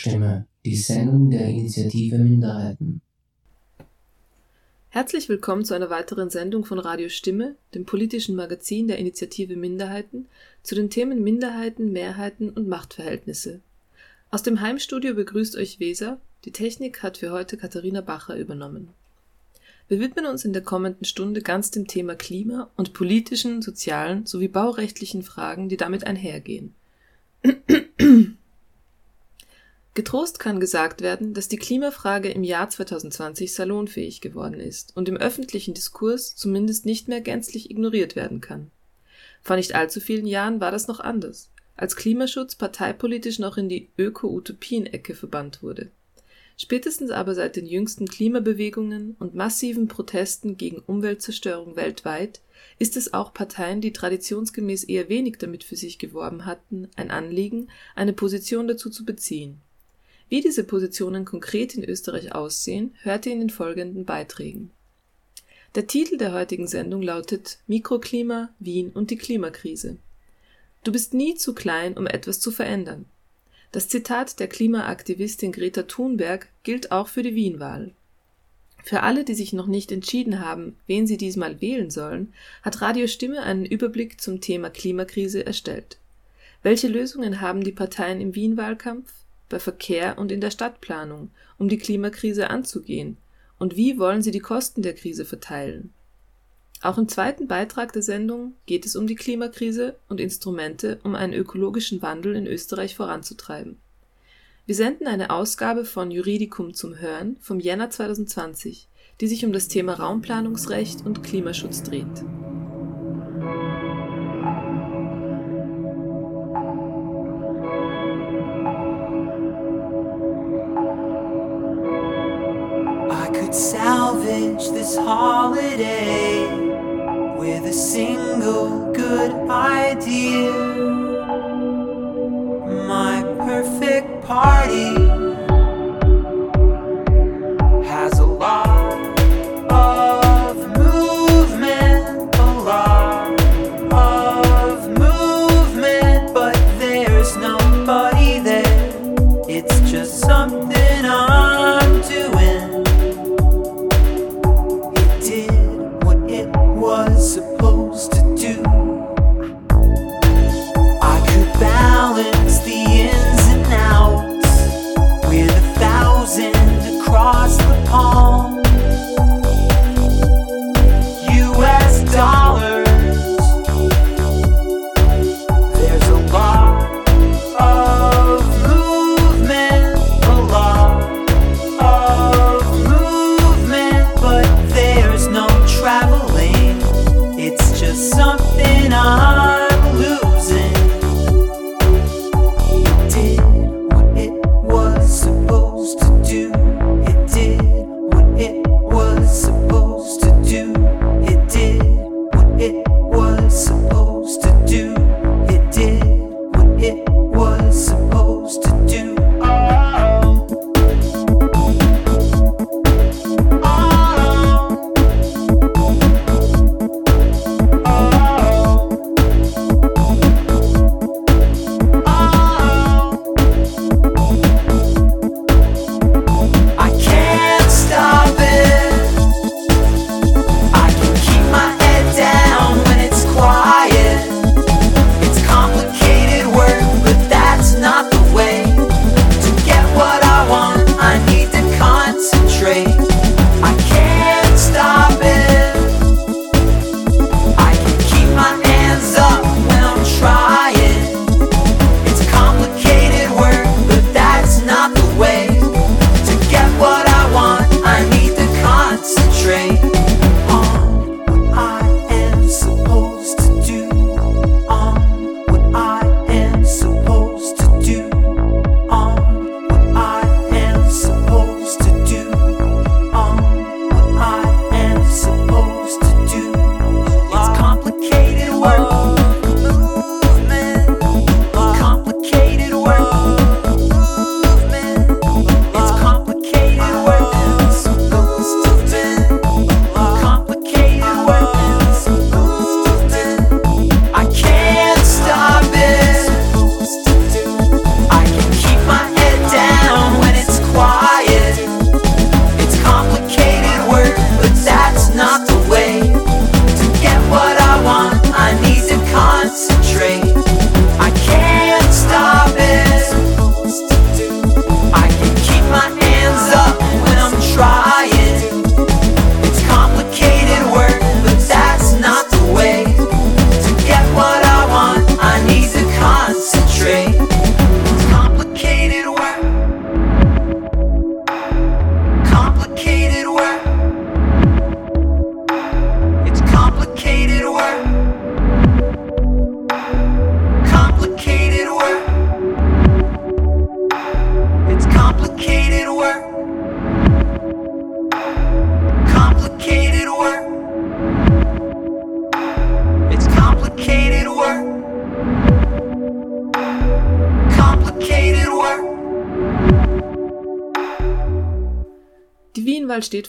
Radiostimme, die Sendung der Initiative Minderheiten. Herzlich willkommen zu einer weiteren Sendung von Radio Stimme, dem politischen Magazin der Initiative Minderheiten, zu den Themen Minderheiten, Mehrheiten und Machtverhältnisse. Aus dem Heimstudio begrüßt euch Weser. Die Technik hat für heute Katharina Bacher übernommen. Wir widmen uns in der kommenden Stunde ganz dem Thema Klima und politischen, sozialen sowie baurechtlichen Fragen, die damit einhergehen. Getrost kann gesagt werden, dass die Klimafrage im Jahr 2020 salonfähig geworden ist und im öffentlichen Diskurs zumindest nicht mehr gänzlich ignoriert werden kann. Vor nicht allzu vielen Jahren war das noch anders, als Klimaschutz parteipolitisch noch in die Öko-Utopien-Ecke verbannt wurde. Spätestens aber seit den jüngsten Klimabewegungen und massiven Protesten gegen Umweltzerstörung weltweit ist es auch Parteien, die traditionsgemäß eher wenig damit für sich geworben hatten, ein Anliegen, eine Position dazu zu beziehen. Wie diese Positionen konkret in Österreich aussehen, hört ihr in den folgenden Beiträgen. Der Titel der heutigen Sendung lautet Mikroklima, Wien und die Klimakrise. Du bist nie zu klein, um etwas zu verändern. Das Zitat der Klimaaktivistin Greta Thunberg gilt auch für die Wienwahl. Für alle, die sich noch nicht entschieden haben, wen sie diesmal wählen sollen, hat Radio Stimme einen Überblick zum Thema Klimakrise erstellt. Welche Lösungen haben die Parteien im Wien-Wahlkampf? Bei Verkehr und in der Stadtplanung, um die Klimakrise anzugehen? Und wie wollen sie die Kosten der Krise verteilen? Auch im zweiten Beitrag der Sendung geht es um die Klimakrise und Instrumente, um einen ökologischen Wandel in Österreich voranzutreiben. Wir senden eine Ausgabe von Juridikum zum Hören vom Jänner 2020, die sich um das Thema Raumplanungsrecht und Klimaschutz dreht. This holiday with a single good idea. My perfect party.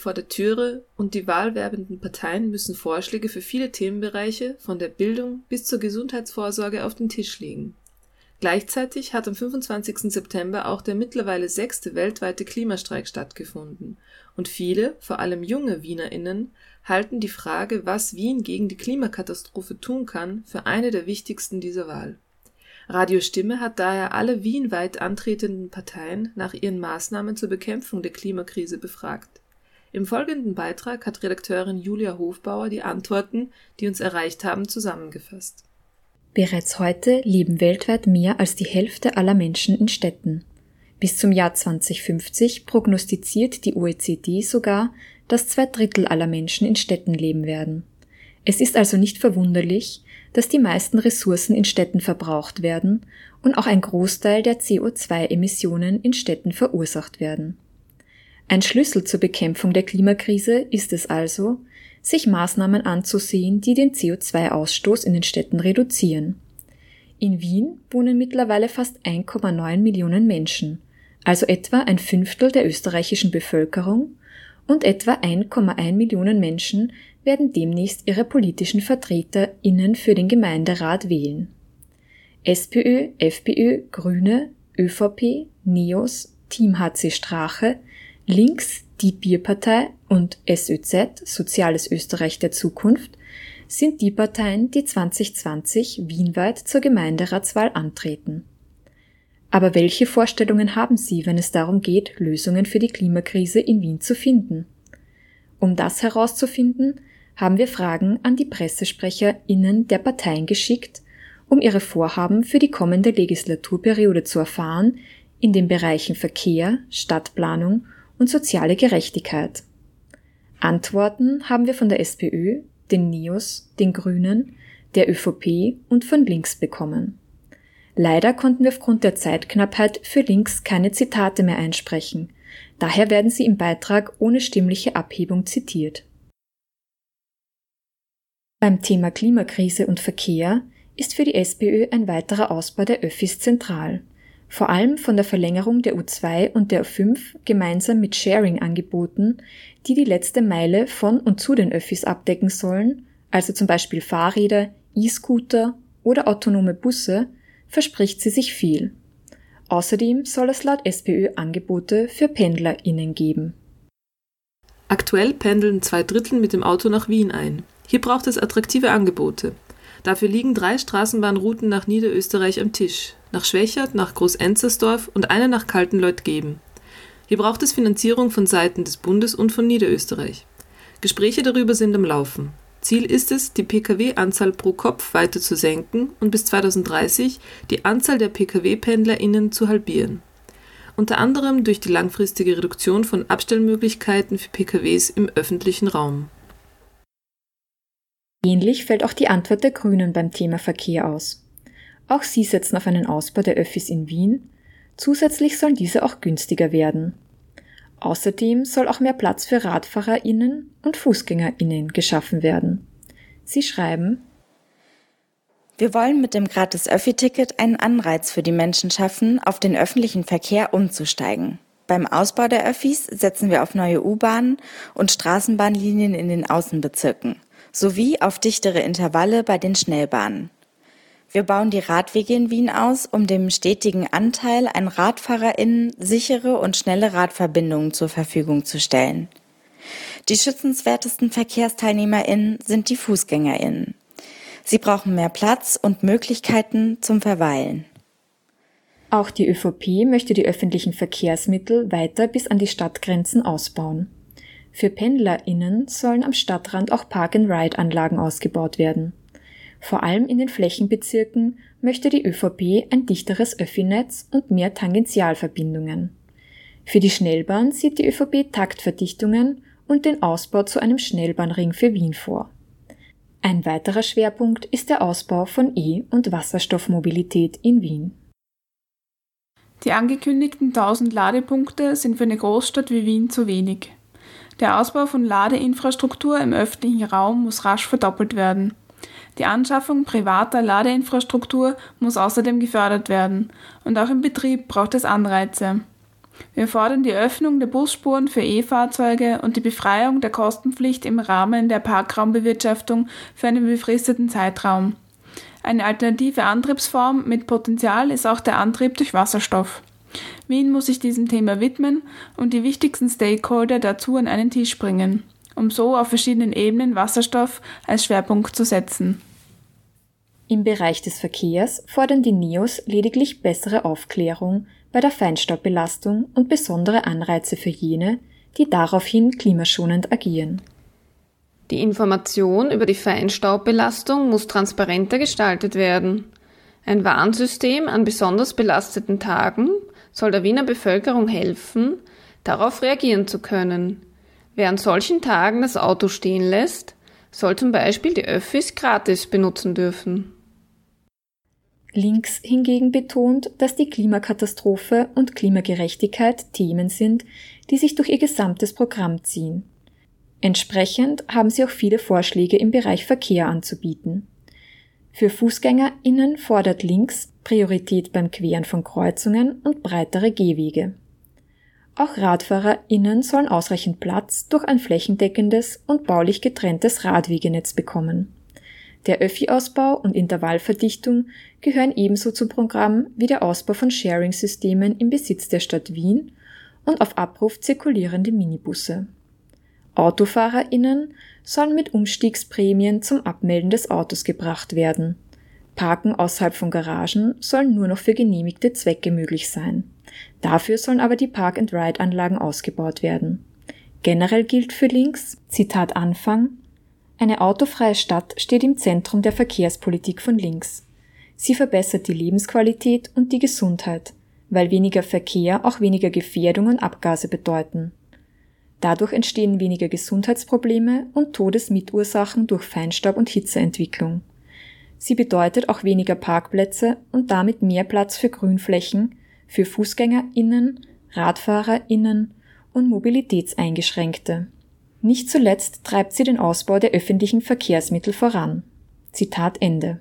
Vor der Türe und die wahlwerbenden Parteien müssen Vorschläge für viele Themenbereiche von der Bildung bis zur Gesundheitsvorsorge auf den Tisch legen. Gleichzeitig hat am 25. September auch der mittlerweile sechste weltweite Klimastreik stattgefunden und viele, vor allem junge WienerInnen, halten die Frage, was Wien gegen die Klimakatastrophe tun kann, für eine der wichtigsten dieser Wahl. Radio Stimme hat daher alle wienweit antretenden Parteien nach ihren Maßnahmen zur Bekämpfung der Klimakrise befragt. Im folgenden Beitrag hat Redakteurin Julia Hofbauer die Antworten, die uns erreicht haben, zusammengefasst. Bereits heute leben weltweit mehr als die Hälfte aller Menschen in Städten. Bis zum Jahr 2050 prognostiziert die OECD sogar, dass zwei Drittel aller Menschen in Städten leben werden. Es ist also nicht verwunderlich, dass die meisten Ressourcen in Städten verbraucht werden und auch ein Großteil der CO2-Emissionen in Städten verursacht werden. Ein Schlüssel zur Bekämpfung der Klimakrise ist es also, sich Maßnahmen anzusehen, die den CO2-Ausstoß in den Städten reduzieren. In Wien wohnen mittlerweile fast 1,9 Millionen Menschen, also etwa ein Fünftel der österreichischen Bevölkerung, und etwa 1,1 Millionen Menschen werden demnächst ihre politischen VertreterInnen für den Gemeinderat wählen. SPÖ, FPÖ, Grüne, ÖVP, NEOS, Team HC Strache, Links, die Bierpartei und SÖZ, Soziales Österreich der Zukunft, sind die Parteien, die 2020 wienweit zur Gemeinderatswahl antreten. Aber welche Vorstellungen haben Sie, wenn es darum geht, Lösungen für die Klimakrise in Wien zu finden? Um das herauszufinden, haben wir Fragen an die PressesprecherInnen der Parteien geschickt, um ihre Vorhaben für die kommende Legislaturperiode zu erfahren in den Bereichen Verkehr, Stadtplanung und soziale Gerechtigkeit. Antworten haben wir von der SPÖ, den NEOS, den Grünen, der ÖVP und von Links bekommen. Leider konnten wir aufgrund der Zeitknappheit für Links keine Zitate mehr einsprechen. Daher werden sie im Beitrag ohne stimmliche Abhebung zitiert. Beim Thema Klimakrise und Verkehr ist für die SPÖ ein weiterer Ausbau der Öffis zentral. Vor allem von der Verlängerung der U2 und der U5 gemeinsam mit Sharing-Angeboten, die die letzte Meile von und zu den Öffis abdecken sollen, also zum Beispiel Fahrräder, E-Scooter oder autonome Busse, verspricht sie sich viel. Außerdem soll es laut SPÖ Angebote für PendlerInnen geben. Aktuell pendeln zwei Drittel mit dem Auto nach Wien ein. Hier braucht es attraktive Angebote. Dafür liegen drei Straßenbahnrouten nach Niederösterreich am Tisch, nach Schwächert, nach Groß-Enzersdorf und eine nach Kaltenleut-Geben. Hier braucht es Finanzierung von Seiten des Bundes und von Niederösterreich. Gespräche darüber sind am Laufen. Ziel ist es, die Pkw-Anzahl pro Kopf weiter zu senken und bis 2030 die Anzahl der Pkw-PendlerInnen zu halbieren. Unter anderem durch die langfristige Reduktion von Abstellmöglichkeiten für Pkws im öffentlichen Raum. Ähnlich fällt auch die Antwort der Grünen beim Thema Verkehr aus. Auch sie setzen auf einen Ausbau der Öffis in Wien. Zusätzlich sollen diese auch günstiger werden. Außerdem soll auch mehr Platz für RadfahrerInnen und FußgängerInnen geschaffen werden. Sie schreiben, wir wollen mit dem gratis Öffi-Ticket einen Anreiz für die Menschen schaffen, auf den öffentlichen Verkehr umzusteigen. Beim Ausbau der Öffis setzen wir auf neue U-Bahnen und Straßenbahnlinien in den Außenbezirken sowie auf dichtere Intervalle bei den Schnellbahnen. Wir bauen die Radwege in Wien aus, um dem stetigen Anteil an RadfahrerInnen sichere und schnelle Radverbindungen zur Verfügung zu stellen. Die schützenswertesten VerkehrsteilnehmerInnen sind die FußgängerInnen. Sie brauchen mehr Platz und Möglichkeiten zum Verweilen. Auch die ÖVP möchte die öffentlichen Verkehrsmittel weiter bis an die Stadtgrenzen ausbauen. Für PendlerInnen sollen am Stadtrand auch Park-and-Ride-Anlagen ausgebaut werden. Vor allem in den Flächenbezirken möchte die ÖVP ein dichteres Öffinetz und mehr Tangentialverbindungen. Für die Schnellbahn sieht die ÖVP Taktverdichtungen und den Ausbau zu einem Schnellbahnring für Wien vor. Ein weiterer Schwerpunkt ist der Ausbau von E- und Wasserstoffmobilität in Wien. Die angekündigten 1000 Ladepunkte sind für eine Großstadt wie Wien zu wenig. Der Ausbau von Ladeinfrastruktur im öffentlichen Raum muss rasch verdoppelt werden. Die Anschaffung privater Ladeinfrastruktur muss außerdem gefördert werden und auch im Betrieb braucht es Anreize. Wir fordern die Öffnung der Busspuren für E-Fahrzeuge und die Befreiung der Kostenpflicht im Rahmen der Parkraumbewirtschaftung für einen befristeten Zeitraum. Eine alternative Antriebsform mit Potenzial ist auch der Antrieb durch Wasserstoff. Wien muss sich diesem Thema widmen und die wichtigsten Stakeholder dazu an einen Tisch bringen, um so auf verschiedenen Ebenen Wasserstoff als Schwerpunkt zu setzen. Im Bereich des Verkehrs fordern die NEOS lediglich bessere Aufklärung bei der Feinstaubbelastung und besondere Anreize für jene, die daraufhin klimaschonend agieren. Die Information über die Feinstaubbelastung muss transparenter gestaltet werden. Ein Warnsystem an besonders belasteten Tagen soll der Wiener Bevölkerung helfen, darauf reagieren zu können. Wer an solchen Tagen das Auto stehen lässt, soll zum Beispiel die Öffis gratis benutzen dürfen. Links hingegen betont, dass die Klimakatastrophe und Klimagerechtigkeit Themen sind, die sich durch ihr gesamtes Programm ziehen. Entsprechend haben sie auch viele Vorschläge im Bereich Verkehr anzubieten. Für FußgängerInnen fordert Links Priorität beim Queren von Kreuzungen und breitere Gehwege. Auch RadfahrerInnen sollen ausreichend Platz durch ein flächendeckendes und baulich getrenntes Radwegenetz bekommen. Der Öffi-Ausbau und Intervallverdichtung gehören ebenso zum Programm wie der Ausbau von Sharing-Systemen im Besitz der Stadt Wien und auf Abruf zirkulierende Minibusse. AutofahrerInnen sollen mit Umstiegsprämien zum Abmelden des Autos gebracht werden. Parken außerhalb von Garagen sollen nur noch für genehmigte Zwecke möglich sein. Dafür sollen aber die Park-and-Ride-Anlagen ausgebaut werden. Generell gilt für Links, Zitat Anfang, eine autofreie Stadt steht im Zentrum der Verkehrspolitik von links. Sie verbessert die Lebensqualität und die Gesundheit, weil weniger Verkehr auch weniger Gefährdung und Abgase bedeuten. Dadurch entstehen weniger Gesundheitsprobleme und Todesmitursachen durch Feinstaub und Hitzeentwicklung. Sie bedeutet auch weniger Parkplätze und damit mehr Platz für Grünflächen, für Fußgängerinnen, Radfahrerinnen und Mobilitätseingeschränkte. Nicht zuletzt treibt sie den Ausbau der öffentlichen Verkehrsmittel voran. Zitat Ende.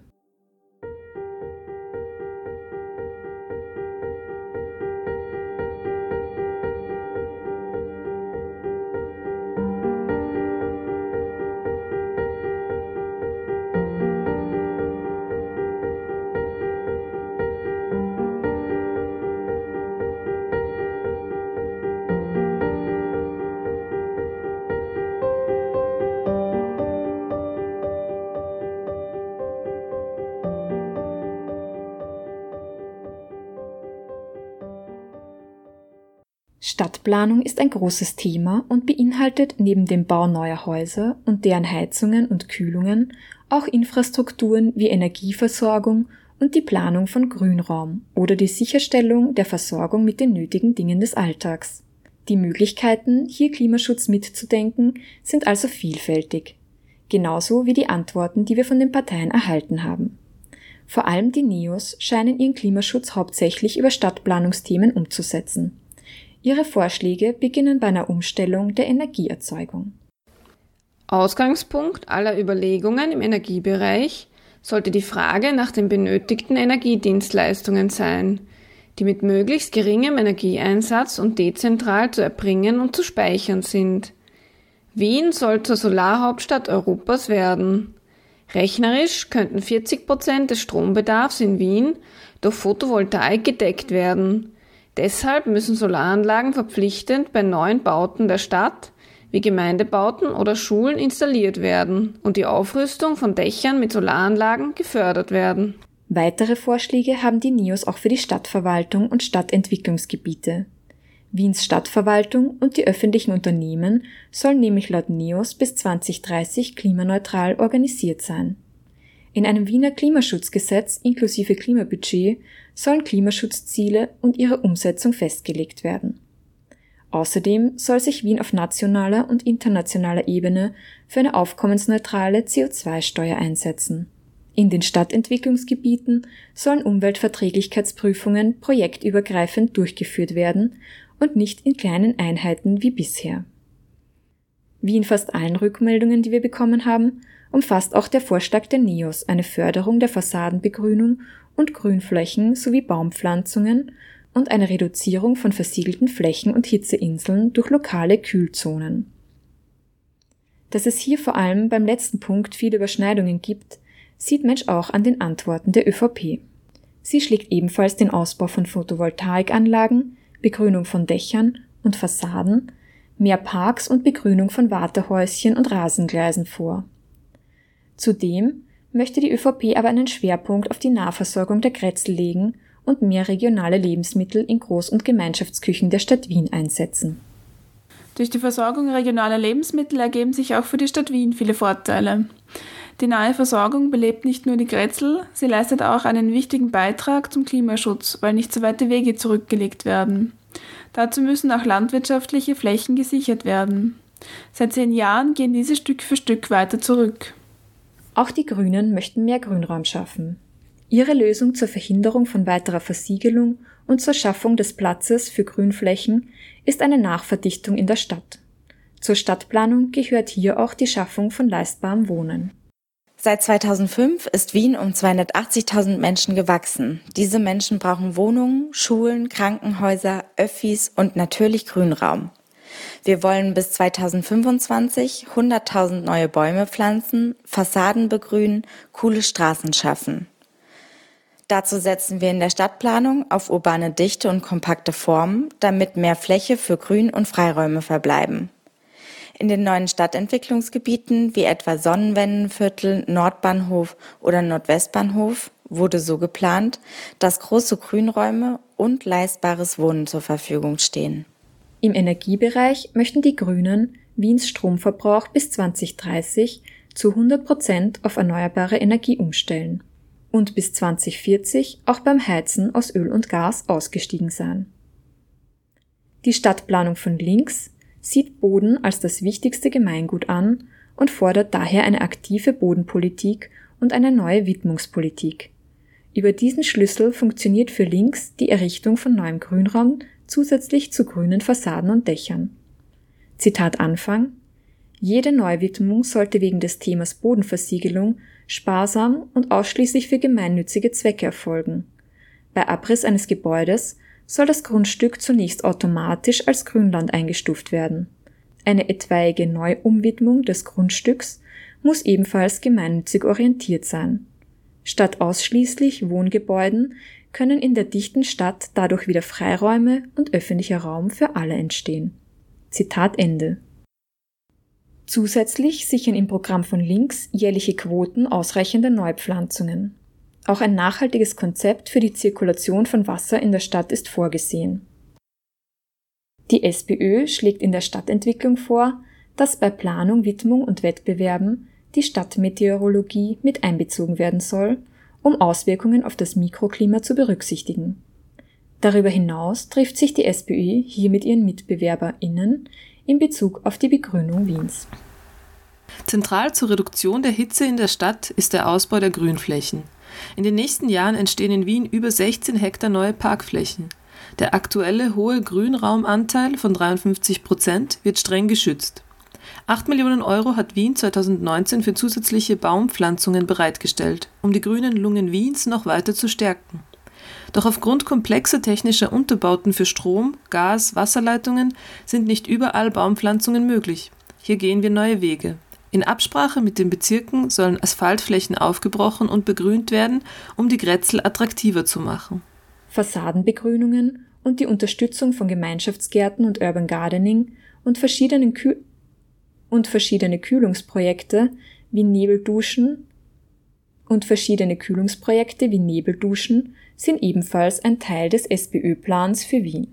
Stadtplanung ist ein großes Thema und beinhaltet neben dem Bau neuer Häuser und deren Heizungen und Kühlungen auch Infrastrukturen wie Energieversorgung und die Planung von Grünraum oder die Sicherstellung der Versorgung mit den nötigen Dingen des Alltags. Die Möglichkeiten, hier Klimaschutz mitzudenken, sind also vielfältig. Genauso wie die Antworten, die wir von den Parteien erhalten haben. Vor allem die NEOS scheinen ihren Klimaschutz hauptsächlich über Stadtplanungsthemen umzusetzen. Ihre Vorschläge beginnen bei einer Umstellung der Energieerzeugung. Ausgangspunkt aller Überlegungen im Energiebereich sollte die Frage nach den benötigten Energiedienstleistungen sein, die mit möglichst geringem Energieeinsatz und dezentral zu erbringen und zu speichern sind. Wien soll zur Solarhauptstadt Europas werden. Rechnerisch könnten 40 Prozent des Strombedarfs in Wien durch Photovoltaik gedeckt werden. Deshalb müssen Solaranlagen verpflichtend bei neuen Bauten der Stadt wie Gemeindebauten oder Schulen installiert werden und die Aufrüstung von Dächern mit Solaranlagen gefördert werden. Weitere Vorschläge haben die NIOS auch für die Stadtverwaltung und Stadtentwicklungsgebiete. Wiens Stadtverwaltung und die öffentlichen Unternehmen sollen nämlich laut NEOS bis 2030 klimaneutral organisiert sein. In einem Wiener Klimaschutzgesetz inklusive Klimabudget sollen Klimaschutzziele und ihre Umsetzung festgelegt werden. Außerdem soll sich Wien auf nationaler und internationaler Ebene für eine aufkommensneutrale CO2-Steuer einsetzen. In den Stadtentwicklungsgebieten sollen Umweltverträglichkeitsprüfungen projektübergreifend durchgeführt werden und nicht in kleinen Einheiten wie bisher. Wie in fast allen Rückmeldungen, die wir bekommen haben, umfasst auch der Vorschlag der NEOS eine Förderung der Fassadenbegrünung und Grünflächen sowie Baumpflanzungen und eine Reduzierung von versiegelten Flächen und Hitzeinseln durch lokale Kühlzonen. Dass es hier vor allem beim letzten Punkt viele Überschneidungen gibt, sieht Mensch auch an den Antworten der ÖVP. Sie schlägt ebenfalls den Ausbau von Photovoltaikanlagen, Begrünung von Dächern und Fassaden, mehr Parks und Begrünung von Wartehäuschen und Rasengleisen vor. Zudem möchte die ÖVP aber einen Schwerpunkt auf die Nahversorgung der Grätzl legen und mehr regionale Lebensmittel in Groß- und Gemeinschaftsküchen der Stadt Wien einsetzen. Durch die Versorgung regionaler Lebensmittel ergeben sich auch für die Stadt Wien viele Vorteile. Die nahe Versorgung belebt nicht nur die Grätzl, sie leistet auch einen wichtigen Beitrag zum Klimaschutz, weil nicht so weite Wege zurückgelegt werden. Dazu müssen auch landwirtschaftliche Flächen gesichert werden. Seit zehn Jahren gehen diese Stück für Stück weiter zurück. Auch die Grünen möchten mehr Grünraum schaffen. Ihre Lösung zur Verhinderung von weiterer Versiegelung und zur Schaffung des Platzes für Grünflächen ist eine Nachverdichtung in der Stadt. Zur Stadtplanung gehört hier auch die Schaffung von leistbarem Wohnen. Seit 2005 ist Wien um 280.000 Menschen gewachsen. Diese Menschen brauchen Wohnungen, Schulen, Krankenhäuser, Öffis und natürlich Grünraum. Wir wollen bis 2025 100.000 neue Bäume pflanzen, Fassaden begrünen, coole Straßen schaffen. Dazu setzen wir in der Stadtplanung auf urbane Dichte und kompakte Formen, damit mehr Fläche für Grün- und Freiräume verbleiben. In den neuen Stadtentwicklungsgebieten wie etwa Sonnenwendenviertel, Nordbahnhof oder Nordwestbahnhof wurde so geplant, dass große Grünräume und leistbares Wohnen zur Verfügung stehen. Im Energiebereich möchten die Grünen Wiens Stromverbrauch bis 2030 zu 100 Prozent auf erneuerbare Energie umstellen und bis 2040 auch beim Heizen aus Öl und Gas ausgestiegen sein. Die Stadtplanung von links sieht Boden als das wichtigste Gemeingut an und fordert daher eine aktive Bodenpolitik und eine neue Widmungspolitik. Über diesen Schlüssel funktioniert für links die Errichtung von neuem Grünraum zusätzlich zu grünen Fassaden und Dächern. Zitat Anfang Jede Neuwidmung sollte wegen des Themas Bodenversiegelung sparsam und ausschließlich für gemeinnützige Zwecke erfolgen. Bei Abriss eines Gebäudes soll das Grundstück zunächst automatisch als Grünland eingestuft werden. Eine etwaige Neuumwidmung des Grundstücks muss ebenfalls gemeinnützig orientiert sein. Statt ausschließlich Wohngebäuden können in der dichten Stadt dadurch wieder Freiräume und öffentlicher Raum für alle entstehen. Zitat Ende. Zusätzlich sichern im Programm von Links jährliche Quoten ausreichender Neupflanzungen. Auch ein nachhaltiges Konzept für die Zirkulation von Wasser in der Stadt ist vorgesehen. Die SPÖ schlägt in der Stadtentwicklung vor, dass bei Planung, Widmung und Wettbewerben die Stadtmeteorologie mit einbezogen werden soll, um Auswirkungen auf das Mikroklima zu berücksichtigen. Darüber hinaus trifft sich die SPÖ hier mit ihren MitbewerberInnen in Bezug auf die Begrünung Wiens. Zentral zur Reduktion der Hitze in der Stadt ist der Ausbau der Grünflächen. In den nächsten Jahren entstehen in Wien über 16 Hektar neue Parkflächen. Der aktuelle hohe Grünraumanteil von 53 Prozent wird streng geschützt. 8 Millionen Euro hat Wien 2019 für zusätzliche Baumpflanzungen bereitgestellt, um die grünen Lungen Wiens noch weiter zu stärken. Doch aufgrund komplexer technischer Unterbauten für Strom, Gas, Wasserleitungen sind nicht überall Baumpflanzungen möglich. Hier gehen wir neue Wege. In Absprache mit den Bezirken sollen Asphaltflächen aufgebrochen und begrünt werden, um die Grätzl attraktiver zu machen. Fassadenbegrünungen und die Unterstützung von Gemeinschaftsgärten und Urban Gardening und, verschiedenen Kü und verschiedene Kühlungsprojekte wie Nebelduschen und verschiedene Kühlungsprojekte wie Nebelduschen sind ebenfalls ein Teil des SPÖ-Plans für Wien.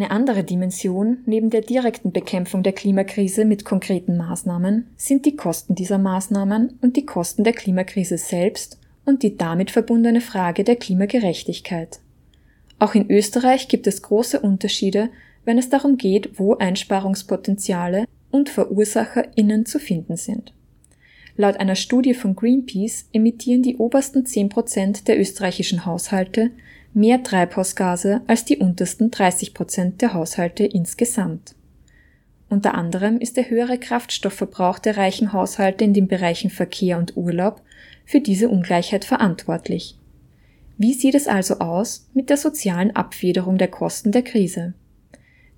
Eine andere Dimension neben der direkten Bekämpfung der Klimakrise mit konkreten Maßnahmen sind die Kosten dieser Maßnahmen und die Kosten der Klimakrise selbst und die damit verbundene Frage der Klimagerechtigkeit. Auch in Österreich gibt es große Unterschiede, wenn es darum geht, wo Einsparungspotenziale und VerursacherInnen zu finden sind. Laut einer Studie von Greenpeace emittieren die obersten 10 Prozent der österreichischen Haushalte mehr Treibhausgase als die untersten 30 Prozent der Haushalte insgesamt. Unter anderem ist der höhere Kraftstoffverbrauch der reichen Haushalte in den Bereichen Verkehr und Urlaub für diese Ungleichheit verantwortlich. Wie sieht es also aus mit der sozialen Abfederung der Kosten der Krise?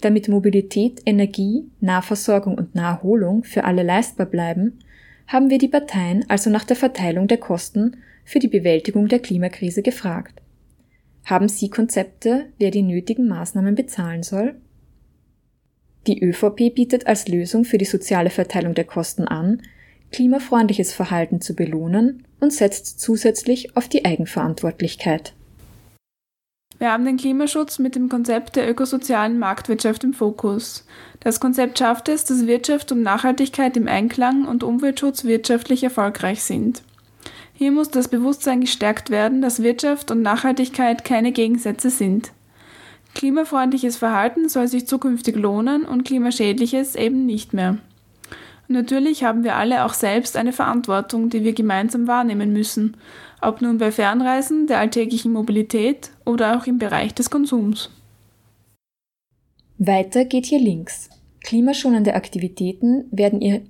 Damit Mobilität, Energie, Nahversorgung und Naherholung für alle leistbar bleiben, haben wir die Parteien also nach der Verteilung der Kosten für die Bewältigung der Klimakrise gefragt. Haben Sie Konzepte, wer die nötigen Maßnahmen bezahlen soll? Die ÖVP bietet als Lösung für die soziale Verteilung der Kosten an, klimafreundliches Verhalten zu belohnen und setzt zusätzlich auf die Eigenverantwortlichkeit. Wir haben den Klimaschutz mit dem Konzept der ökosozialen Marktwirtschaft im Fokus. Das Konzept schafft es, dass Wirtschaft und Nachhaltigkeit im Einklang und Umweltschutz wirtschaftlich erfolgreich sind. Hier muss das Bewusstsein gestärkt werden, dass Wirtschaft und Nachhaltigkeit keine Gegensätze sind. Klimafreundliches Verhalten soll sich zukünftig lohnen und klimaschädliches eben nicht mehr. Natürlich haben wir alle auch selbst eine Verantwortung, die wir gemeinsam wahrnehmen müssen, ob nun bei Fernreisen, der alltäglichen Mobilität oder auch im Bereich des Konsums. Weiter geht hier links. Klimaschonende Aktivitäten werden ihr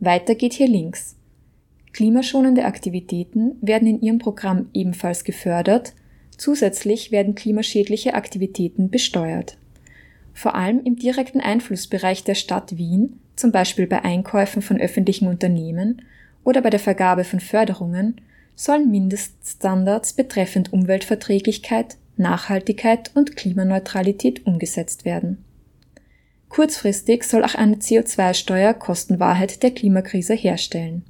Weiter geht hier links. Klimaschonende Aktivitäten werden in ihrem Programm ebenfalls gefördert, zusätzlich werden klimaschädliche Aktivitäten besteuert. Vor allem im direkten Einflussbereich der Stadt Wien, zum Beispiel bei Einkäufen von öffentlichen Unternehmen oder bei der Vergabe von Förderungen, sollen Mindeststandards betreffend Umweltverträglichkeit, Nachhaltigkeit und Klimaneutralität umgesetzt werden. Kurzfristig soll auch eine CO2-Steuer Kostenwahrheit der Klimakrise herstellen.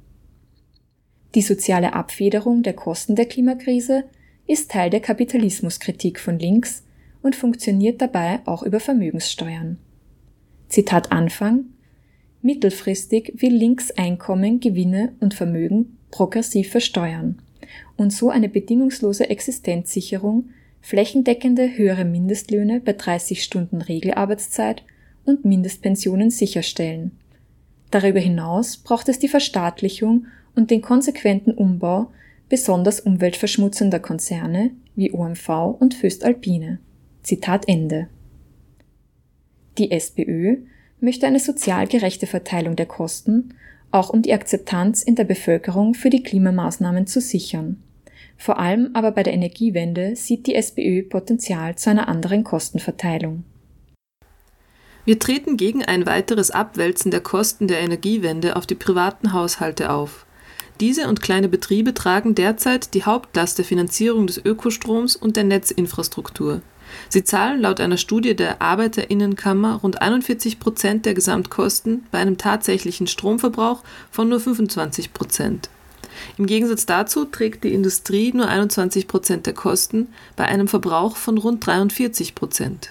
Die soziale Abfederung der Kosten der Klimakrise ist Teil der Kapitalismuskritik von links und funktioniert dabei auch über Vermögenssteuern. Zitat Anfang Mittelfristig will links Einkommen, Gewinne und Vermögen progressiv versteuern und so eine bedingungslose Existenzsicherung, flächendeckende höhere Mindestlöhne bei 30 Stunden Regelarbeitszeit und Mindestpensionen sicherstellen. Darüber hinaus braucht es die Verstaatlichung und den konsequenten Umbau besonders umweltverschmutzender Konzerne wie OMV und Föstalpine. Zitat Ende. Die SPÖ möchte eine sozial gerechte Verteilung der Kosten auch um die Akzeptanz in der Bevölkerung für die Klimamaßnahmen zu sichern. Vor allem aber bei der Energiewende sieht die SPÖ Potenzial zu einer anderen Kostenverteilung. Wir treten gegen ein weiteres Abwälzen der Kosten der Energiewende auf die privaten Haushalte auf. Diese und kleine Betriebe tragen derzeit die Hauptlast der Finanzierung des Ökostroms und der Netzinfrastruktur. Sie zahlen laut einer Studie der Arbeiterinnenkammer rund 41 Prozent der Gesamtkosten bei einem tatsächlichen Stromverbrauch von nur 25 Prozent. Im Gegensatz dazu trägt die Industrie nur 21 Prozent der Kosten bei einem Verbrauch von rund 43 Prozent.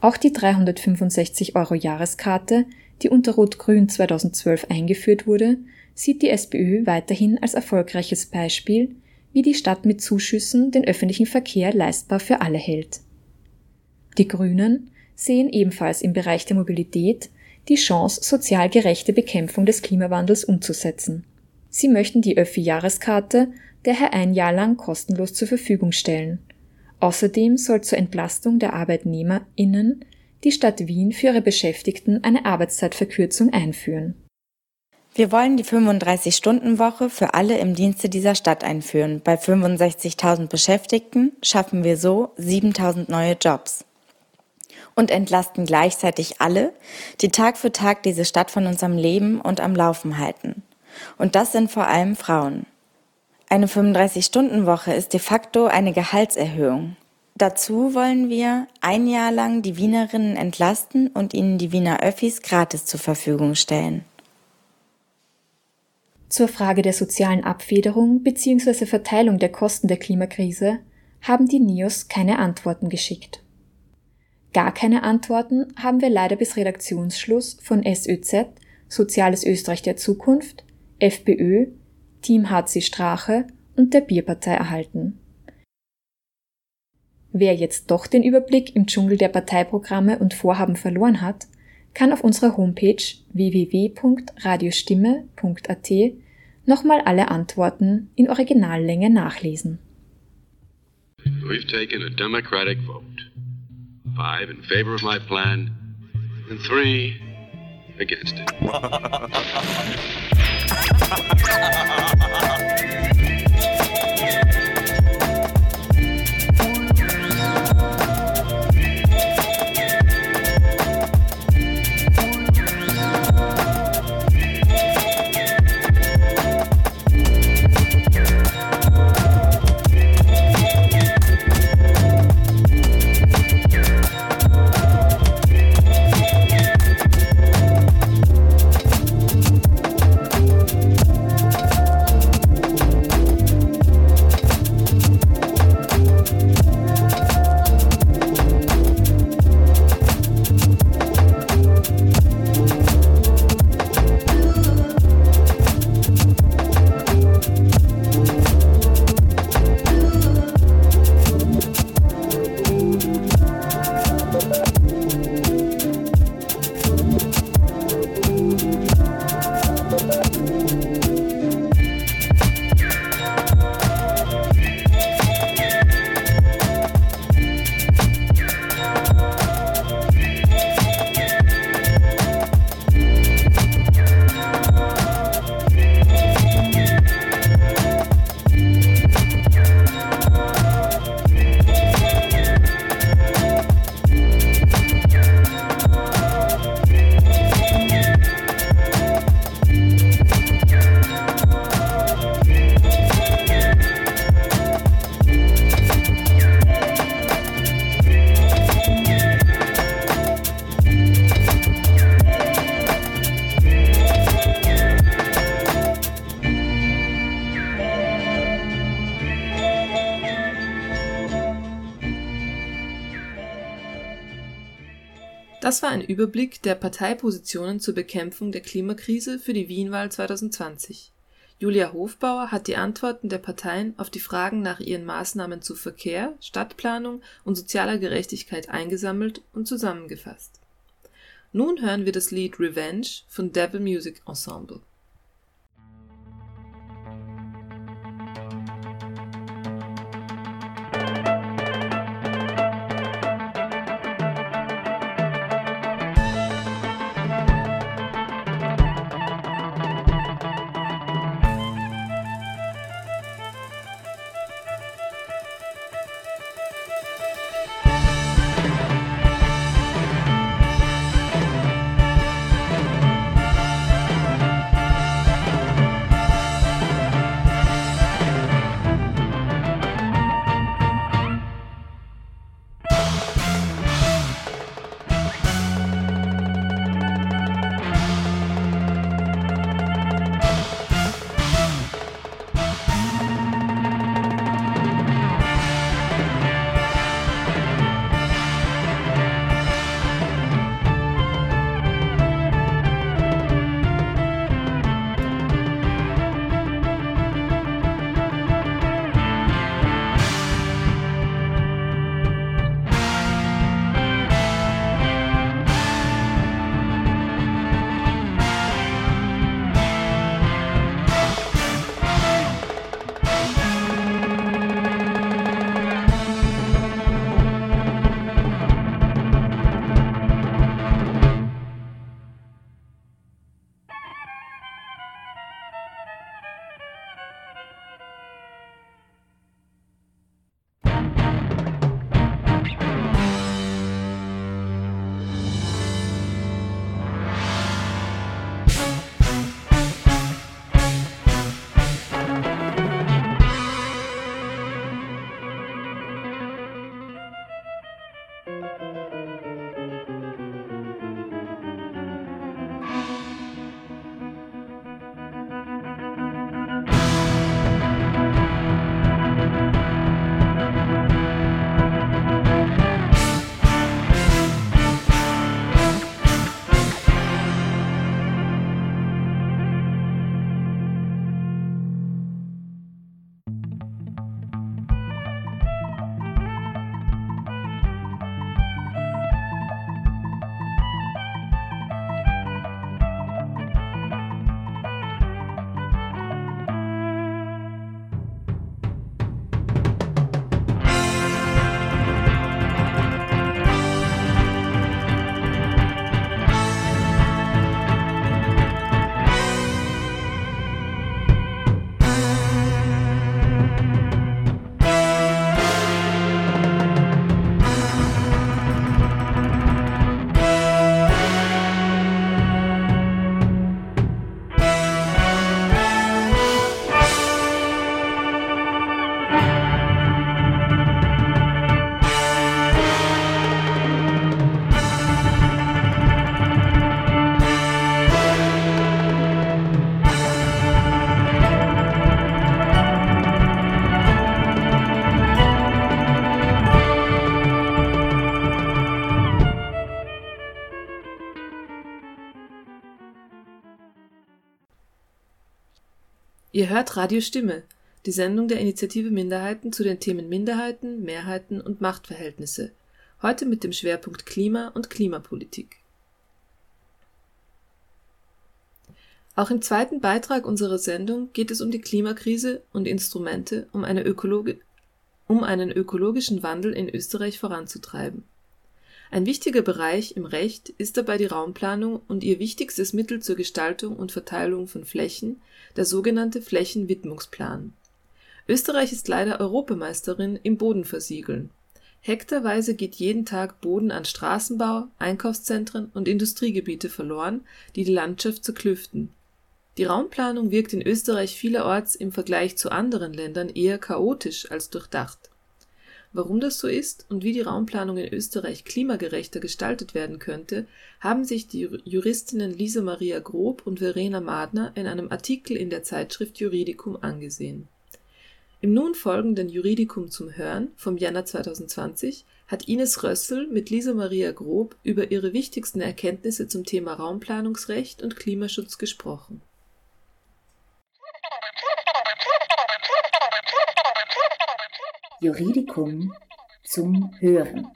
Auch die 365 Euro Jahreskarte, die unter Rot-Grün 2012 eingeführt wurde, sieht die SPÖ weiterhin als erfolgreiches Beispiel, wie die Stadt mit Zuschüssen den öffentlichen Verkehr leistbar für alle hält. Die Grünen sehen ebenfalls im Bereich der Mobilität die Chance, sozial gerechte Bekämpfung des Klimawandels umzusetzen. Sie möchten die Öffi-Jahreskarte daher ein Jahr lang kostenlos zur Verfügung stellen. Außerdem soll zur Entlastung der ArbeitnehmerInnen die Stadt Wien für ihre Beschäftigten eine Arbeitszeitverkürzung einführen. Wir wollen die 35-Stunden-Woche für alle im Dienste dieser Stadt einführen. Bei 65.000 Beschäftigten schaffen wir so 7.000 neue Jobs. Und entlasten gleichzeitig alle, die Tag für Tag diese Stadt von uns am Leben und am Laufen halten. Und das sind vor allem Frauen. Eine 35-Stunden-Woche ist de facto eine Gehaltserhöhung. Dazu wollen wir ein Jahr lang die Wienerinnen entlasten und ihnen die Wiener Öffis gratis zur Verfügung stellen. Zur Frage der sozialen Abfederung bzw. Verteilung der Kosten der Klimakrise haben die NIOS keine Antworten geschickt. Gar keine Antworten haben wir leider bis Redaktionsschluss von SÖZ, Soziales Österreich der Zukunft, FPÖ, Team HC Strache und der Bierpartei erhalten. Wer jetzt doch den Überblick im Dschungel der Parteiprogramme und Vorhaben verloren hat, kann auf unserer Homepage www.radiostimme.at nochmal alle Antworten in Originallänge nachlesen. We've taken a democratic vote. Five in favor of my plan and three against it. Überblick der Parteipositionen zur Bekämpfung der Klimakrise für die Wienwahl 2020. Julia Hofbauer hat die Antworten der Parteien auf die Fragen nach ihren Maßnahmen zu Verkehr, Stadtplanung und sozialer Gerechtigkeit eingesammelt und zusammengefasst. Nun hören wir das Lied Revenge von Devil Music Ensemble. Hört Radio Stimme, die Sendung der Initiative Minderheiten zu den Themen Minderheiten, Mehrheiten und Machtverhältnisse. Heute mit dem Schwerpunkt Klima und Klimapolitik. Auch im zweiten Beitrag unserer Sendung geht es um die Klimakrise und Instrumente, um, eine Ökologi um einen ökologischen Wandel in Österreich voranzutreiben. Ein wichtiger Bereich im Recht ist dabei die Raumplanung und ihr wichtigstes Mittel zur Gestaltung und Verteilung von Flächen, der sogenannte Flächenwidmungsplan. Österreich ist leider Europameisterin im Bodenversiegeln. Hektarweise geht jeden Tag Boden an Straßenbau, Einkaufszentren und Industriegebiete verloren, die die Landschaft zerklüften. Die Raumplanung wirkt in Österreich vielerorts im Vergleich zu anderen Ländern eher chaotisch als durchdacht. Warum das so ist und wie die Raumplanung in Österreich klimagerechter gestaltet werden könnte, haben sich die Juristinnen Lisa Maria Grob und Verena Madner in einem Artikel in der Zeitschrift Juridicum angesehen. Im nun folgenden Juridicum zum Hören vom Jänner 2020 hat Ines Rössel mit Lisa Maria Grob über ihre wichtigsten Erkenntnisse zum Thema Raumplanungsrecht und Klimaschutz gesprochen. Juridicum zum Hören.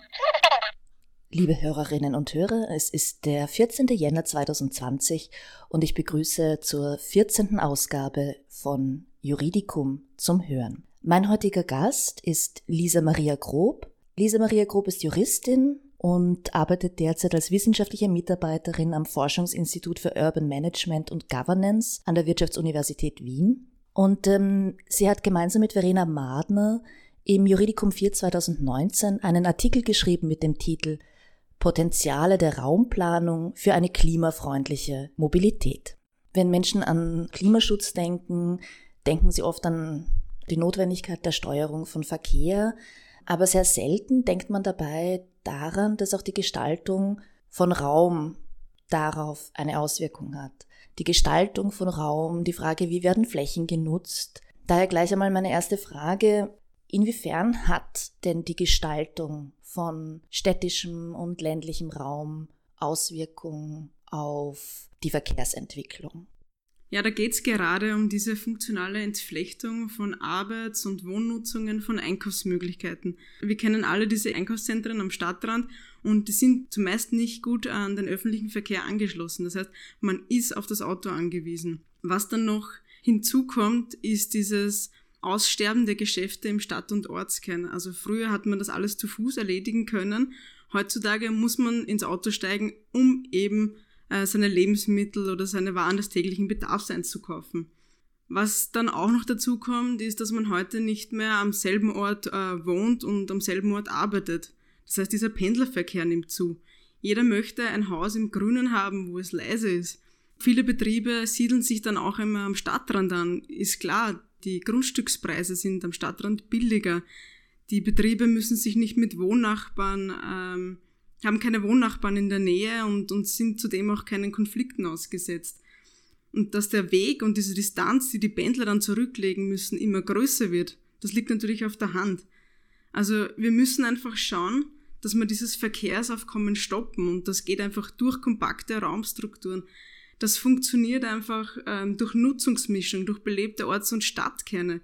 Liebe Hörerinnen und Hörer, es ist der 14. Jänner 2020 und ich begrüße zur 14. Ausgabe von Juridicum zum Hören. Mein heutiger Gast ist Lisa Maria Grob. Lisa Maria Grob ist Juristin und arbeitet derzeit als wissenschaftliche Mitarbeiterin am Forschungsinstitut für Urban Management und Governance an der Wirtschaftsuniversität Wien. Und ähm, sie hat gemeinsam mit Verena Madner im Juridicum 4 2019 einen Artikel geschrieben mit dem Titel Potenziale der Raumplanung für eine klimafreundliche Mobilität. Wenn Menschen an Klimaschutz denken, denken sie oft an die Notwendigkeit der Steuerung von Verkehr, aber sehr selten denkt man dabei daran, dass auch die Gestaltung von Raum darauf eine Auswirkung hat. Die Gestaltung von Raum, die Frage, wie werden Flächen genutzt. Daher gleich einmal meine erste Frage, Inwiefern hat denn die Gestaltung von städtischem und ländlichem Raum Auswirkungen auf die Verkehrsentwicklung? Ja, da geht es gerade um diese funktionale Entflechtung von Arbeits- und Wohnnutzungen, von Einkaufsmöglichkeiten. Wir kennen alle diese Einkaufszentren am Stadtrand und die sind zumeist nicht gut an den öffentlichen Verkehr angeschlossen. Das heißt, man ist auf das Auto angewiesen. Was dann noch hinzukommt, ist dieses Aussterben der Geschäfte im Stadt- und Ortskern. Also früher hat man das alles zu Fuß erledigen können. Heutzutage muss man ins Auto steigen, um eben äh, seine Lebensmittel oder seine Waren des täglichen Bedarfs einzukaufen. Was dann auch noch dazu kommt, ist, dass man heute nicht mehr am selben Ort äh, wohnt und am selben Ort arbeitet. Das heißt, dieser Pendlerverkehr nimmt zu. Jeder möchte ein Haus im Grünen haben, wo es leise ist. Viele Betriebe siedeln sich dann auch immer am Stadtrand an. Ist klar, die Grundstückspreise sind am Stadtrand billiger. Die Betriebe müssen sich nicht mit Wohnnachbarn, ähm, haben keine Wohnnachbarn in der Nähe und, und sind zudem auch keinen Konflikten ausgesetzt. Und dass der Weg und diese Distanz, die die Pendler dann zurücklegen müssen, immer größer wird, das liegt natürlich auf der Hand. Also wir müssen einfach schauen, dass wir dieses Verkehrsaufkommen stoppen und das geht einfach durch kompakte Raumstrukturen. Das funktioniert einfach ähm, durch Nutzungsmischung, durch belebte Orts- und Stadtkerne,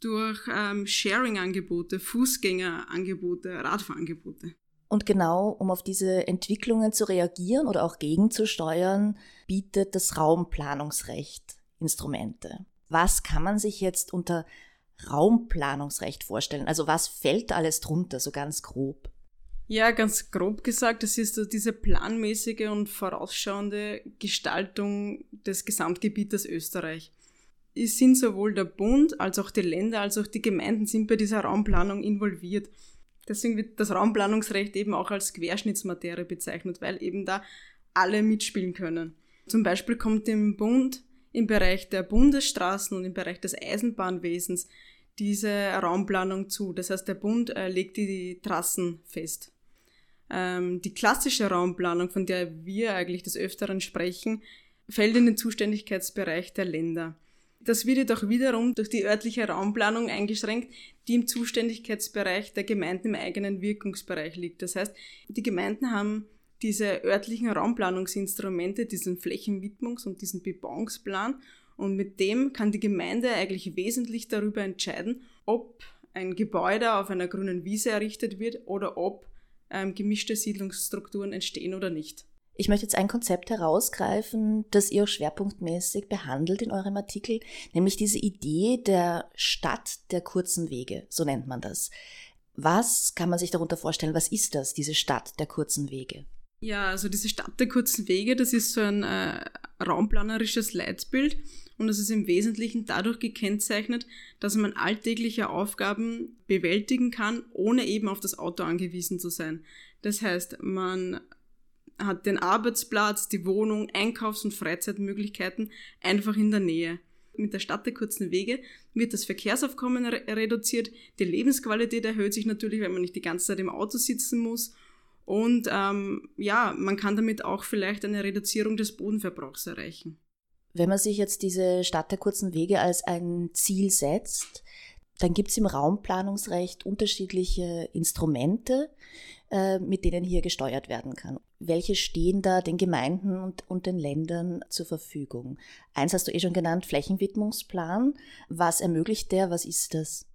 durch ähm, Sharing-Angebote, Fußgängerangebote, Radfahrangebote. Und genau um auf diese Entwicklungen zu reagieren oder auch gegenzusteuern, bietet das Raumplanungsrecht Instrumente. Was kann man sich jetzt unter Raumplanungsrecht vorstellen? Also was fällt alles drunter, so ganz grob? Ja, ganz grob gesagt, das ist diese planmäßige und vorausschauende Gestaltung des Gesamtgebietes Österreich. Es sind sowohl der Bund als auch die Länder als auch die Gemeinden sind bei dieser Raumplanung involviert. Deswegen wird das Raumplanungsrecht eben auch als Querschnittsmaterie bezeichnet, weil eben da alle mitspielen können. Zum Beispiel kommt dem Bund im Bereich der Bundesstraßen und im Bereich des Eisenbahnwesens diese Raumplanung zu. Das heißt, der Bund äh, legt die Trassen fest. Ähm, die klassische Raumplanung, von der wir eigentlich des Öfteren sprechen, fällt in den Zuständigkeitsbereich der Länder. Das wird jedoch wiederum durch die örtliche Raumplanung eingeschränkt, die im Zuständigkeitsbereich der Gemeinden im eigenen Wirkungsbereich liegt. Das heißt, die Gemeinden haben diese örtlichen Raumplanungsinstrumente, diesen Flächenwidmungs- und diesen Bebauungsplan Und mit dem kann die Gemeinde eigentlich wesentlich darüber entscheiden, ob ein Gebäude auf einer grünen Wiese errichtet wird oder ob ähm, gemischte Siedlungsstrukturen entstehen oder nicht. Ich möchte jetzt ein Konzept herausgreifen, das ihr schwerpunktmäßig behandelt in eurem Artikel, nämlich diese Idee der Stadt der kurzen Wege, so nennt man das. Was kann man sich darunter vorstellen? Was ist das, diese Stadt der kurzen Wege? Ja, also diese Stadt der kurzen Wege, das ist so ein äh, raumplanerisches Leitbild und das ist im Wesentlichen dadurch gekennzeichnet, dass man alltägliche Aufgaben bewältigen kann, ohne eben auf das Auto angewiesen zu sein. Das heißt, man hat den Arbeitsplatz, die Wohnung, Einkaufs- und Freizeitmöglichkeiten einfach in der Nähe. Mit der Stadt der kurzen Wege wird das Verkehrsaufkommen re reduziert, die Lebensqualität erhöht sich natürlich, weil man nicht die ganze Zeit im Auto sitzen muss und ähm, ja, man kann damit auch vielleicht eine Reduzierung des Bodenverbrauchs erreichen. Wenn man sich jetzt diese Stadt der kurzen Wege als ein Ziel setzt, dann gibt es im Raumplanungsrecht unterschiedliche Instrumente, äh, mit denen hier gesteuert werden kann. Welche stehen da den Gemeinden und, und den Ländern zur Verfügung? Eins hast du eh schon genannt, Flächenwidmungsplan. Was ermöglicht der? Was ist das?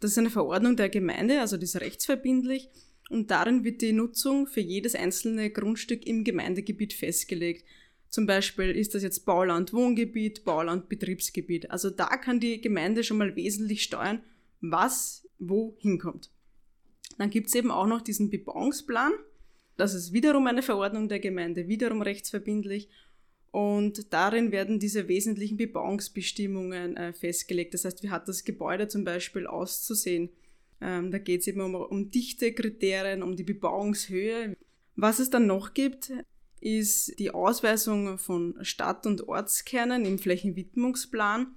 Das ist eine Verordnung der Gemeinde, also die ist rechtsverbindlich und darin wird die Nutzung für jedes einzelne Grundstück im Gemeindegebiet festgelegt. Zum Beispiel ist das jetzt Bauland Wohngebiet, Bauland Betriebsgebiet. Also da kann die Gemeinde schon mal wesentlich steuern, was wo hinkommt. Dann gibt's eben auch noch diesen Bebauungsplan. Das ist wiederum eine Verordnung der Gemeinde, wiederum rechtsverbindlich. Und darin werden diese wesentlichen Bebauungsbestimmungen äh, festgelegt. Das heißt, wie hat das Gebäude zum Beispiel auszusehen? Ähm, da geht es eben um, um Dichtekriterien, um die Bebauungshöhe. Was es dann noch gibt, ist die Ausweisung von Stadt- und Ortskernen im Flächenwidmungsplan.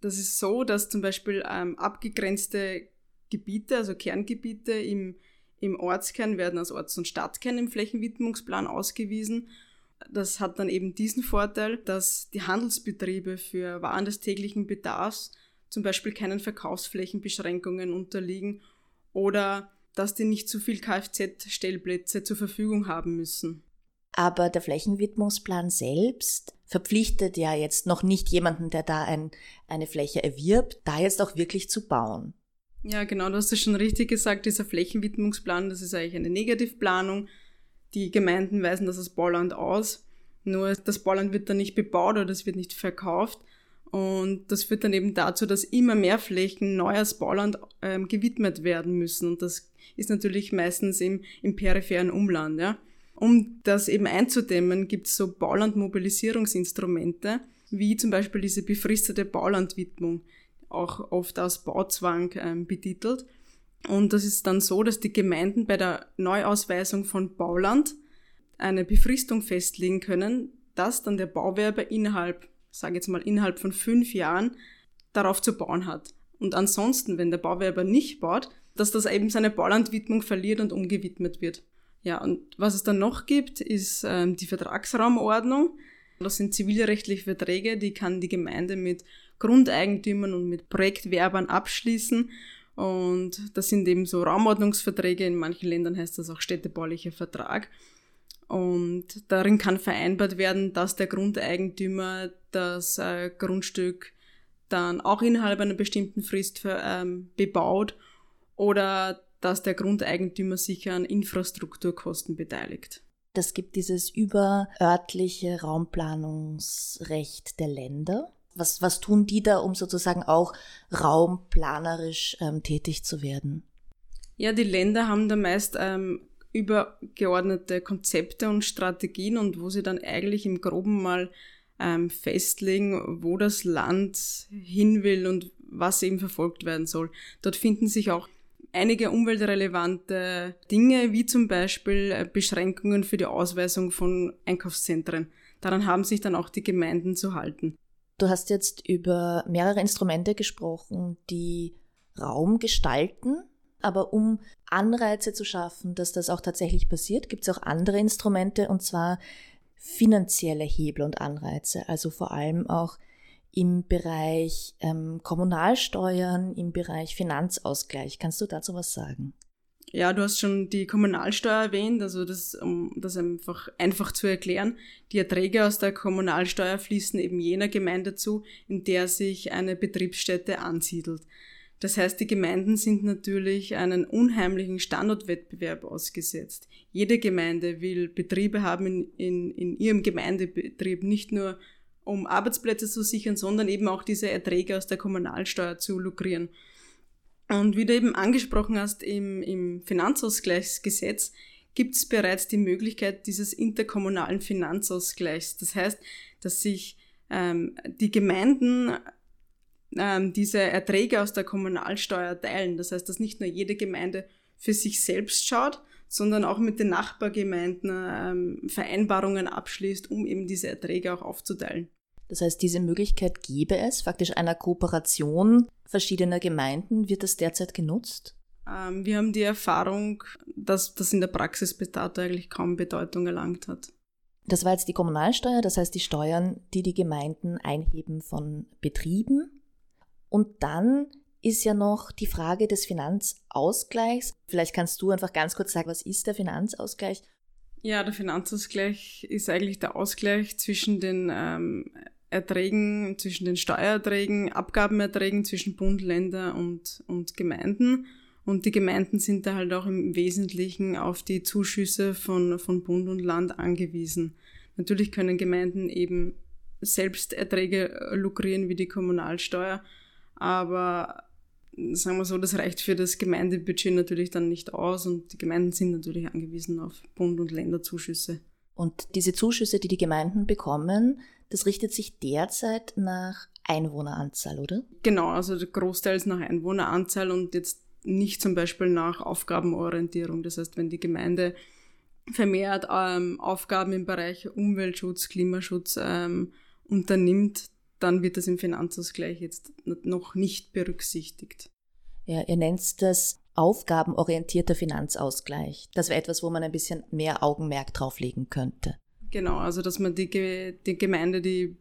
Das ist so, dass zum Beispiel ähm, abgegrenzte Gebiete, also Kerngebiete im, im Ortskern werden als Orts- und Stadtkern im Flächenwidmungsplan ausgewiesen. Das hat dann eben diesen Vorteil, dass die Handelsbetriebe für Waren des täglichen Bedarfs zum Beispiel keinen Verkaufsflächenbeschränkungen unterliegen oder dass die nicht zu viel Kfz-Stellplätze zur Verfügung haben müssen. Aber der Flächenwidmungsplan selbst verpflichtet ja jetzt noch nicht jemanden, der da ein, eine Fläche erwirbt, da jetzt auch wirklich zu bauen. Ja, genau, du hast es schon richtig gesagt, dieser Flächenwidmungsplan, das ist eigentlich eine Negativplanung. Die Gemeinden weisen das als Bauland aus, nur das Bauland wird dann nicht bebaut oder es wird nicht verkauft, und das führt dann eben dazu, dass immer mehr Flächen neu als Bauland ähm, gewidmet werden müssen. Und das ist natürlich meistens im, im peripheren Umland. Ja. Um das eben einzudämmen, gibt es so Baulandmobilisierungsinstrumente, wie zum Beispiel diese befristete Baulandwidmung, auch oft als Bauzwang ähm, betitelt. Und das ist dann so, dass die Gemeinden bei der Neuausweisung von Bauland eine Befristung festlegen können, dass dann der Bauwerber innerhalb sage jetzt mal innerhalb von fünf Jahren, darauf zu bauen hat. Und ansonsten, wenn der Bauwerber nicht baut, dass das eben seine Baulandwidmung verliert und umgewidmet wird. Ja, und was es dann noch gibt, ist ähm, die Vertragsraumordnung. Das sind zivilrechtliche Verträge, die kann die Gemeinde mit Grundeigentümern und mit Projektwerbern abschließen. Und das sind eben so Raumordnungsverträge. In manchen Ländern heißt das auch städtebaulicher Vertrag. Und darin kann vereinbart werden, dass der Grundeigentümer das äh, Grundstück dann auch innerhalb einer bestimmten Frist für, ähm, bebaut oder dass der Grundeigentümer sich an Infrastrukturkosten beteiligt. Das gibt dieses überörtliche Raumplanungsrecht der Länder. Was, was tun die da, um sozusagen auch raumplanerisch ähm, tätig zu werden? Ja, die Länder haben da meist ähm, übergeordnete Konzepte und Strategien und wo sie dann eigentlich im Groben mal ähm, festlegen, wo das Land hin will und was eben verfolgt werden soll. Dort finden sich auch einige umweltrelevante Dinge, wie zum Beispiel äh, Beschränkungen für die Ausweisung von Einkaufszentren. Daran haben sich dann auch die Gemeinden zu halten. Du hast jetzt über mehrere Instrumente gesprochen, die Raum gestalten aber um Anreize zu schaffen, dass das auch tatsächlich passiert, gibt es auch andere Instrumente und zwar finanzielle Hebel und Anreize, also vor allem auch im Bereich ähm, Kommunalsteuern, im Bereich Finanzausgleich. Kannst du dazu was sagen? Ja, du hast schon die Kommunalsteuer erwähnt, also das, um das einfach einfach zu erklären. Die Erträge aus der Kommunalsteuer fließen eben jener Gemeinde zu, in der sich eine Betriebsstätte ansiedelt. Das heißt, die Gemeinden sind natürlich einen unheimlichen Standortwettbewerb ausgesetzt. Jede Gemeinde will Betriebe haben in, in, in ihrem Gemeindebetrieb, nicht nur um Arbeitsplätze zu sichern, sondern eben auch diese Erträge aus der Kommunalsteuer zu lukrieren. Und wie du eben angesprochen hast, im, im Finanzausgleichsgesetz gibt es bereits die Möglichkeit dieses interkommunalen Finanzausgleichs. Das heißt, dass sich ähm, die Gemeinden ähm, diese Erträge aus der Kommunalsteuer teilen. Das heißt, dass nicht nur jede Gemeinde für sich selbst schaut, sondern auch mit den Nachbargemeinden ähm, Vereinbarungen abschließt, um eben diese Erträge auch aufzuteilen. Das heißt, diese Möglichkeit gäbe es, faktisch einer Kooperation verschiedener Gemeinden. Wird das derzeit genutzt? Ähm, wir haben die Erfahrung, dass das in der Praxis bis dato eigentlich kaum Bedeutung erlangt hat. Das war jetzt die Kommunalsteuer, das heißt die Steuern, die die Gemeinden einheben von Betrieben. Und dann ist ja noch die Frage des Finanzausgleichs. Vielleicht kannst du einfach ganz kurz sagen, was ist der Finanzausgleich? Ja, der Finanzausgleich ist eigentlich der Ausgleich zwischen den ähm, Erträgen, zwischen den Steuererträgen, Abgabenerträgen zwischen Bund, Länder und, und Gemeinden. Und die Gemeinden sind da halt auch im Wesentlichen auf die Zuschüsse von, von Bund und Land angewiesen. Natürlich können Gemeinden eben selbst Erträge lukrieren wie die Kommunalsteuer, aber sagen wir so, das reicht für das Gemeindebudget natürlich dann nicht aus und die Gemeinden sind natürlich angewiesen auf Bund- und Länderzuschüsse. Und diese Zuschüsse, die die Gemeinden bekommen, das richtet sich derzeit nach Einwohneranzahl, oder? Genau, also großteils nach Einwohneranzahl und jetzt nicht zum Beispiel nach Aufgabenorientierung. Das heißt, wenn die Gemeinde vermehrt ähm, Aufgaben im Bereich Umweltschutz, Klimaschutz ähm, unternimmt, dann wird das im Finanzausgleich jetzt noch nicht berücksichtigt. Ja, ihr nennt das aufgabenorientierter Finanzausgleich. Das wäre etwas, wo man ein bisschen mehr Augenmerk drauflegen könnte. Genau, also dass man die, die Gemeinde, die,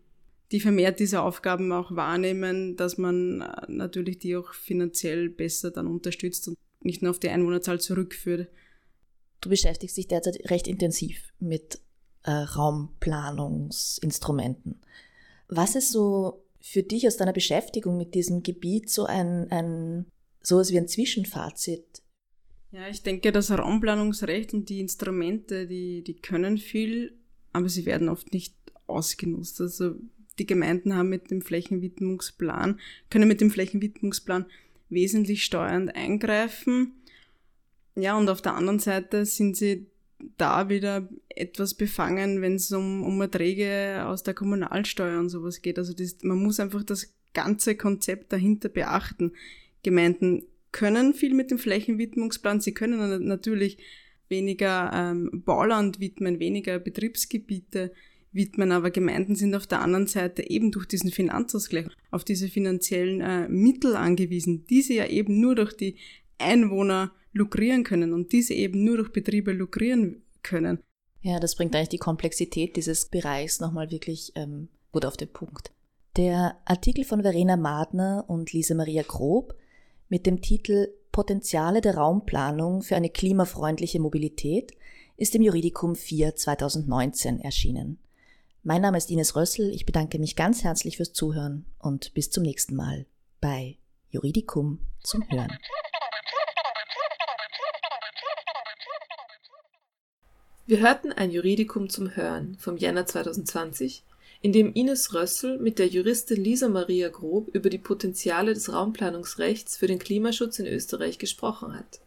die vermehrt diese Aufgaben auch wahrnehmen, dass man äh, natürlich die auch finanziell besser dann unterstützt und nicht nur auf die Einwohnerzahl zurückführt. Du beschäftigst dich derzeit recht intensiv mit äh, Raumplanungsinstrumenten. Was ist so für dich aus deiner Beschäftigung mit diesem Gebiet so ein, ein sowas wie ein Zwischenfazit? Ja, ich denke, das Raumplanungsrecht und die Instrumente, die, die können viel, aber sie werden oft nicht ausgenutzt. Also die Gemeinden haben mit dem Flächenwidmungsplan, können mit dem Flächenwidmungsplan wesentlich steuernd eingreifen. Ja, und auf der anderen Seite sind sie da wieder etwas befangen, wenn es um, um Erträge aus der Kommunalsteuer und sowas geht. Also das, man muss einfach das ganze Konzept dahinter beachten. Gemeinden können viel mit dem Flächenwidmungsplan, sie können natürlich weniger ähm, Bauland widmen, weniger Betriebsgebiete widmen, aber Gemeinden sind auf der anderen Seite eben durch diesen Finanzausgleich auf diese finanziellen äh, Mittel angewiesen, die sie ja eben nur durch die Einwohner lukrieren können und diese eben nur durch Betriebe lukrieren können. Ja, das bringt eigentlich die Komplexität dieses Bereichs nochmal wirklich ähm, gut auf den Punkt. Der Artikel von Verena Madner und Lisa Maria Grob mit dem Titel Potenziale der Raumplanung für eine klimafreundliche Mobilität ist im Juridikum 4 2019 erschienen. Mein Name ist Ines Rössel, ich bedanke mich ganz herzlich fürs Zuhören und bis zum nächsten Mal bei Juridikum zum Hören. Wir hörten ein Juridikum zum Hören vom Jänner 2020, in dem Ines Rössel mit der Juristin Lisa Maria Grob über die Potenziale des Raumplanungsrechts für den Klimaschutz in Österreich gesprochen hat.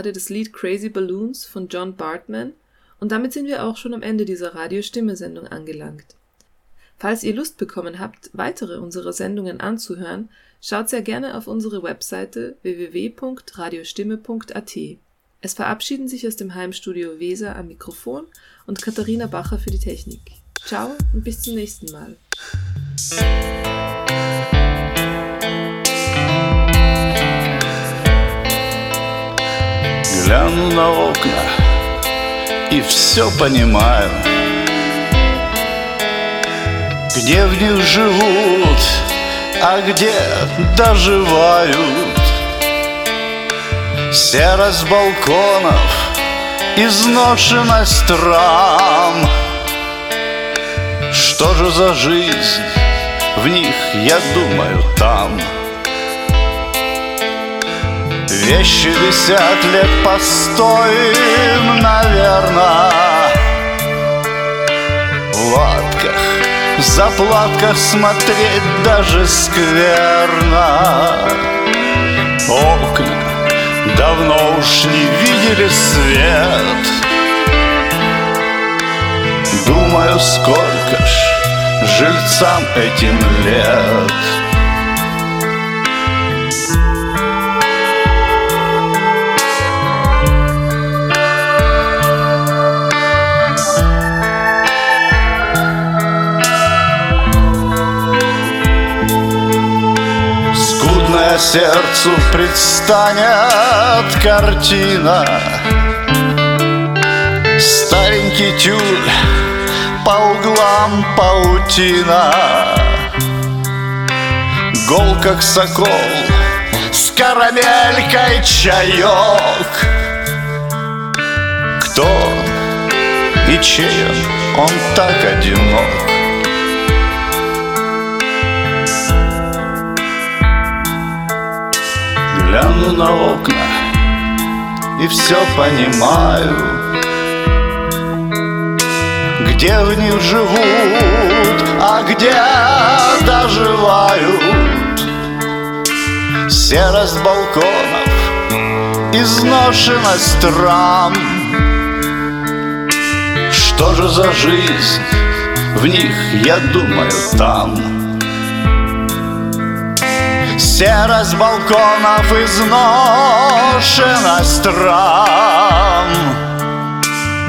Gerade das Lied Crazy Balloons von John Bartman und damit sind wir auch schon am Ende dieser Radiostimme-Sendung angelangt. Falls ihr Lust bekommen habt, weitere unserer Sendungen anzuhören, schaut sehr gerne auf unsere Webseite www.radiostimme.at. Es verabschieden sich aus dem Heimstudio Weser am Mikrofon und Katharina Bacher für die Technik. Ciao und bis zum nächsten Mal. Гляну на окна и все понимаю. Где в них живут, а где доживают? Серость балконов, изношенность рам Что же за жизнь в них, я думаю, там Вещи висят лет постоим, наверное В латках, в заплатках смотреть даже скверно. Окна давно уж не видели свет. Думаю, сколько ж жильцам этим лет сердцу предстанет картина. Старенький тюль по углам паутина. Гол как сокол с карамелькой чаек. Кто и чей он так одинок Гляну на окна и все понимаю Где в них живут, а где доживают. Серость балконов, изношенность рам Что же за жизнь в них, я думаю, там Серость балконов, изношенность рам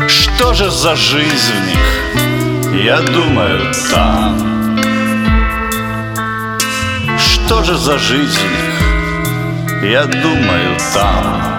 Что же за жизнь в них, я думаю, там. Что же за жизнь в них, я думаю, там